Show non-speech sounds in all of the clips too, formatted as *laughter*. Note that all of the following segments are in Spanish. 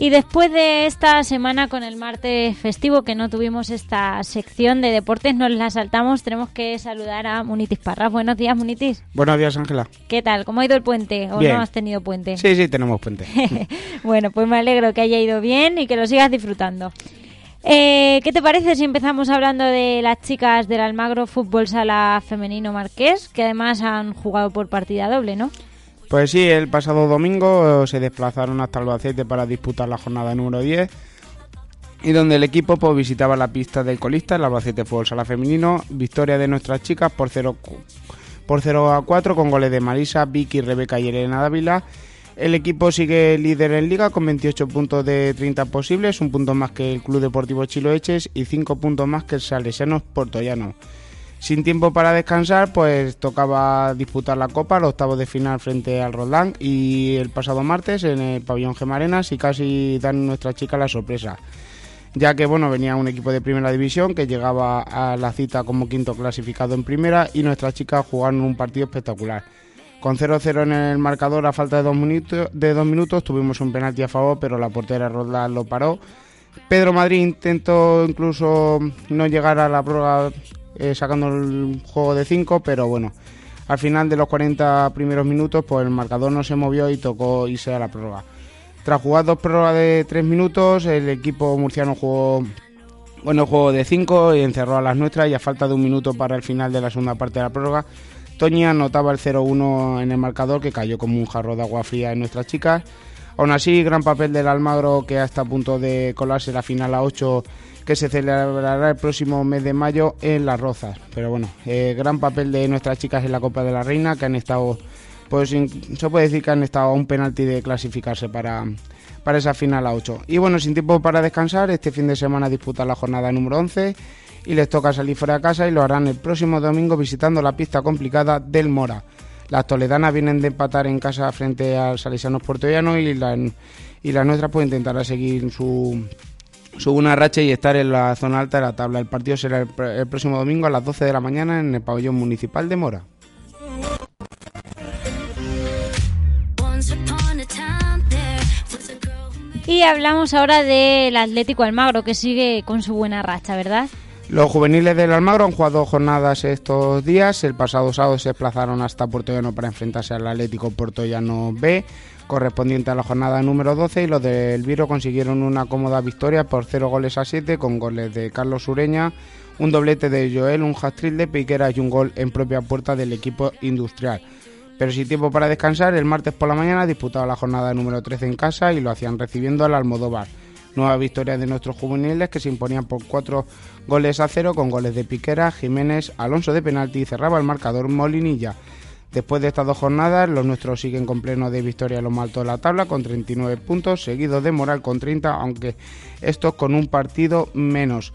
Y después de esta semana con el martes festivo, que no tuvimos esta sección de deportes, nos la saltamos. Tenemos que saludar a Munitis Parras. Buenos días, Munitis. Buenos días, Ángela. ¿Qué tal? ¿Cómo ha ido el puente? ¿O Bien. no has tenido puente? Sí, sí, tenemos puente. *laughs* bueno, pues me alegro que haya ido bien y que lo sigas disfrutando. Eh, ¿Qué te parece si empezamos hablando de las chicas del Almagro Fútbol Sala Femenino Marqués, que además han jugado por partida doble, ¿no? Pues sí, el pasado domingo eh, se desplazaron hasta Albacete para disputar la jornada número 10 y donde el equipo pues, visitaba la pista del colista, el Albacete Fútbol Sala Femenino, victoria de nuestras chicas por 0, por 0 a 4 con goles de Marisa, Vicky, Rebeca y Elena Dávila. El equipo sigue líder en liga con 28 puntos de 30 posibles, un punto más que el Club Deportivo Chiloeches y 5 puntos más que el Salesianos Portollano. Sin tiempo para descansar, pues tocaba disputar la Copa, los octavos de final frente al Roland y el pasado martes en el pabellón Gemarenas y casi dan nuestra chica la sorpresa, ya que bueno venía un equipo de primera división que llegaba a la cita como quinto clasificado en primera y nuestras chicas jugaron un partido espectacular. Con 0-0 en el marcador a falta de dos, minutos, tuvimos un penalti a favor, pero la portera Roland lo paró. Pedro Madrid intentó incluso no llegar a la prórroga eh, sacando el juego de 5, pero bueno, al final de los 40 primeros minutos, pues el marcador no se movió y tocó irse a la prórroga. Tras jugar dos prórrogas de 3 minutos, el equipo murciano jugó bueno, juego de 5 y encerró a las nuestras y a falta de un minuto para el final de la segunda parte de la prórroga, Toñi anotaba el 0-1 en el marcador que cayó como un jarro de agua fría en nuestras chicas. Aún así, gran papel del Almagro que hasta a punto de colarse la final a 8 que se celebrará el próximo mes de mayo en Las Rozas. Pero bueno, eh, gran papel de nuestras chicas en la Copa de la Reina que han estado, pues se puede decir que han estado a un penalti de clasificarse para, para esa final a 8. Y bueno, sin tiempo para descansar, este fin de semana disputan la jornada número 11 y les toca salir fuera de casa y lo harán el próximo domingo visitando la pista complicada del Mora. Las toledanas vienen de empatar en casa frente al Salesianos Puertollano y la, y la nuestra pues intentará seguir su, su buena racha y estar en la zona alta de la tabla. El partido será el, el próximo domingo a las 12 de la mañana en el pabellón municipal de Mora. Y hablamos ahora del Atlético Almagro, que sigue con su buena racha, ¿verdad? Los juveniles del Almagro han jugado jornadas estos días. El pasado sábado se desplazaron hasta Puertollano para enfrentarse al Atlético Puertollano B, correspondiente a la jornada número 12, y los del Viro consiguieron una cómoda victoria por 0 goles a 7, con goles de Carlos Ureña, un doblete de Joel, un hat-trick de Piquera y un gol en propia puerta del equipo industrial. Pero sin tiempo para descansar, el martes por la mañana disputaba la jornada número 13 en casa y lo hacían recibiendo al Almodóvar. Nueva victoria de nuestros juveniles que se imponían por 4 goles a 0 con goles de Piquera, Jiménez, Alonso de penalti y cerraba el marcador Molinilla. Después de estas dos jornadas, los nuestros siguen con pleno de victoria en lo más alto de la tabla con 39 puntos, seguidos de Moral con 30, aunque estos con un partido menos.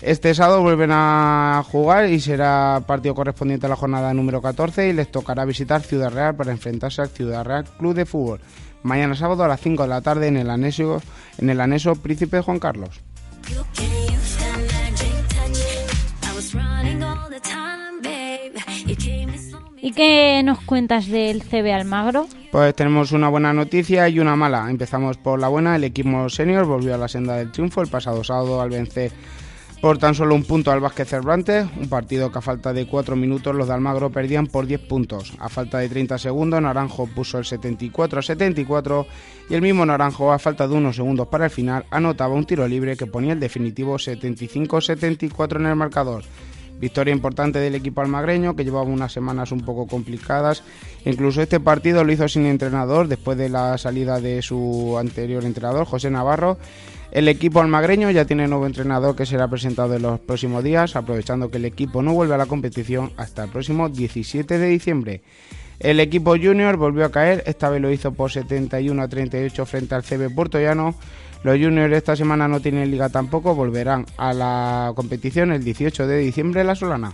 Este sábado vuelven a jugar y será partido correspondiente a la jornada número 14 y les tocará visitar Ciudad Real para enfrentarse al Ciudad Real Club de Fútbol. Mañana sábado a las 5 de la tarde en el anexo, en el anexo Príncipe Juan Carlos. ¿Y qué nos cuentas del CB Almagro? Pues tenemos una buena noticia y una mala. Empezamos por la buena. El equipo senior volvió a la senda del triunfo el pasado sábado al vencer por tan solo un punto al Vázquez Cervantes, un partido que a falta de 4 minutos los de Almagro perdían por 10 puntos. A falta de 30 segundos Naranjo puso el 74 a 74 y el mismo Naranjo a falta de unos segundos para el final anotaba un tiro libre que ponía el definitivo 75-74 en el marcador. Victoria importante del equipo almagreño que llevaba unas semanas un poco complicadas. Incluso este partido lo hizo sin entrenador después de la salida de su anterior entrenador, José Navarro. El equipo almagreño ya tiene nuevo entrenador que será presentado en los próximos días, aprovechando que el equipo no vuelve a la competición hasta el próximo 17 de diciembre. El equipo junior volvió a caer, esta vez lo hizo por 71 a 38 frente al CB Puertollano. Los juniors esta semana no tienen liga tampoco, volverán a la competición el 18 de diciembre en La Solana.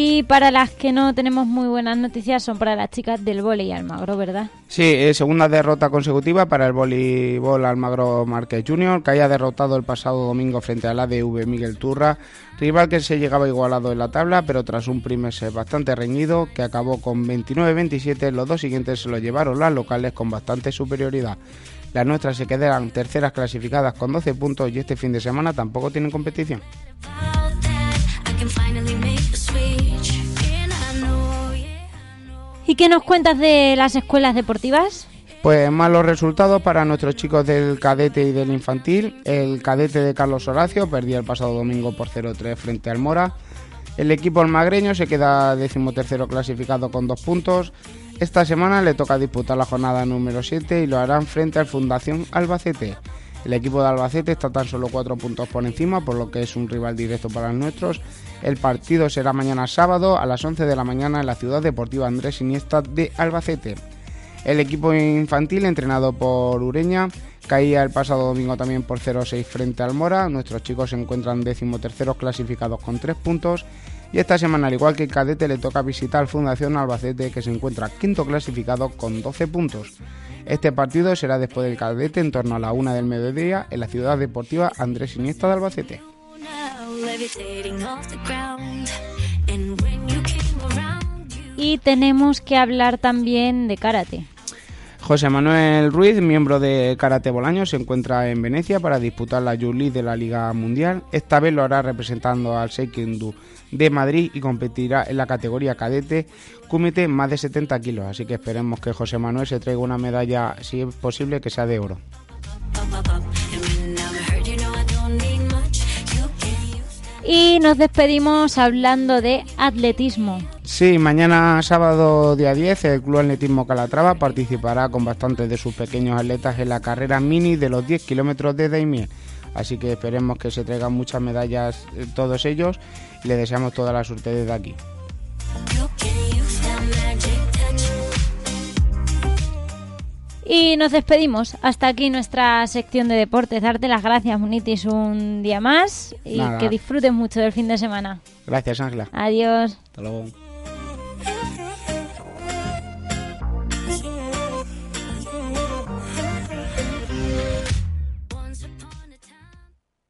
Y para las que no tenemos muy buenas noticias son para las chicas del vóley Almagro, ¿verdad? Sí, eh, segunda derrota consecutiva para el voleibol Almagro Márquez Junior, que haya derrotado el pasado domingo frente al ADV Miguel Turra, rival que se llegaba igualado en la tabla, pero tras un primer set bastante reñido, que acabó con 29-27, los dos siguientes se lo llevaron las locales con bastante superioridad. Las nuestras se quedan terceras clasificadas con 12 puntos y este fin de semana tampoco tienen competición. ¿Y qué nos cuentas de las escuelas deportivas? Pues malos resultados para nuestros chicos del cadete y del infantil. El cadete de Carlos Horacio perdía el pasado domingo por 0-3 frente al Mora. El equipo almagreño se queda decimotercero clasificado con dos puntos. Esta semana le toca disputar la jornada número 7 y lo harán frente al Fundación Albacete. El equipo de Albacete está tan solo cuatro puntos por encima, por lo que es un rival directo para nuestros. El partido será mañana sábado a las 11 de la mañana en la ciudad deportiva Andrés Iniesta de Albacete. El equipo infantil, entrenado por Ureña, caía el pasado domingo también por 0-6 frente al Mora. Nuestros chicos se encuentran decimoterceros clasificados con 3 puntos. Y esta semana, al igual que el cadete, le toca visitar Fundación Albacete, que se encuentra quinto clasificado con 12 puntos. Este partido será después del cadete en torno a la una del mediodía en la ciudad deportiva Andrés Iniesta de Albacete. Y tenemos que hablar también de karate. José Manuel Ruiz, miembro de Karate Bolaño, se encuentra en Venecia para disputar la Youth de la Liga Mundial. Esta vez lo hará representando al Seikendu de Madrid y competirá en la categoría cadete cúmete más de 70 kilos. Así que esperemos que José Manuel se traiga una medalla, si es posible, que sea de oro. Y nos despedimos hablando de atletismo. Sí, mañana sábado día 10 el Club Atletismo Calatrava participará con bastantes de sus pequeños atletas en la carrera mini de los 10 kilómetros de Daimiel. Así que esperemos que se traigan muchas medallas eh, todos ellos y le deseamos toda la suerte desde aquí. Y nos despedimos. Hasta aquí nuestra sección de deportes. Darte las gracias, Munitis, un día más y que disfrutes mucho del fin de semana. Gracias, Ángela. Adiós. Hasta luego.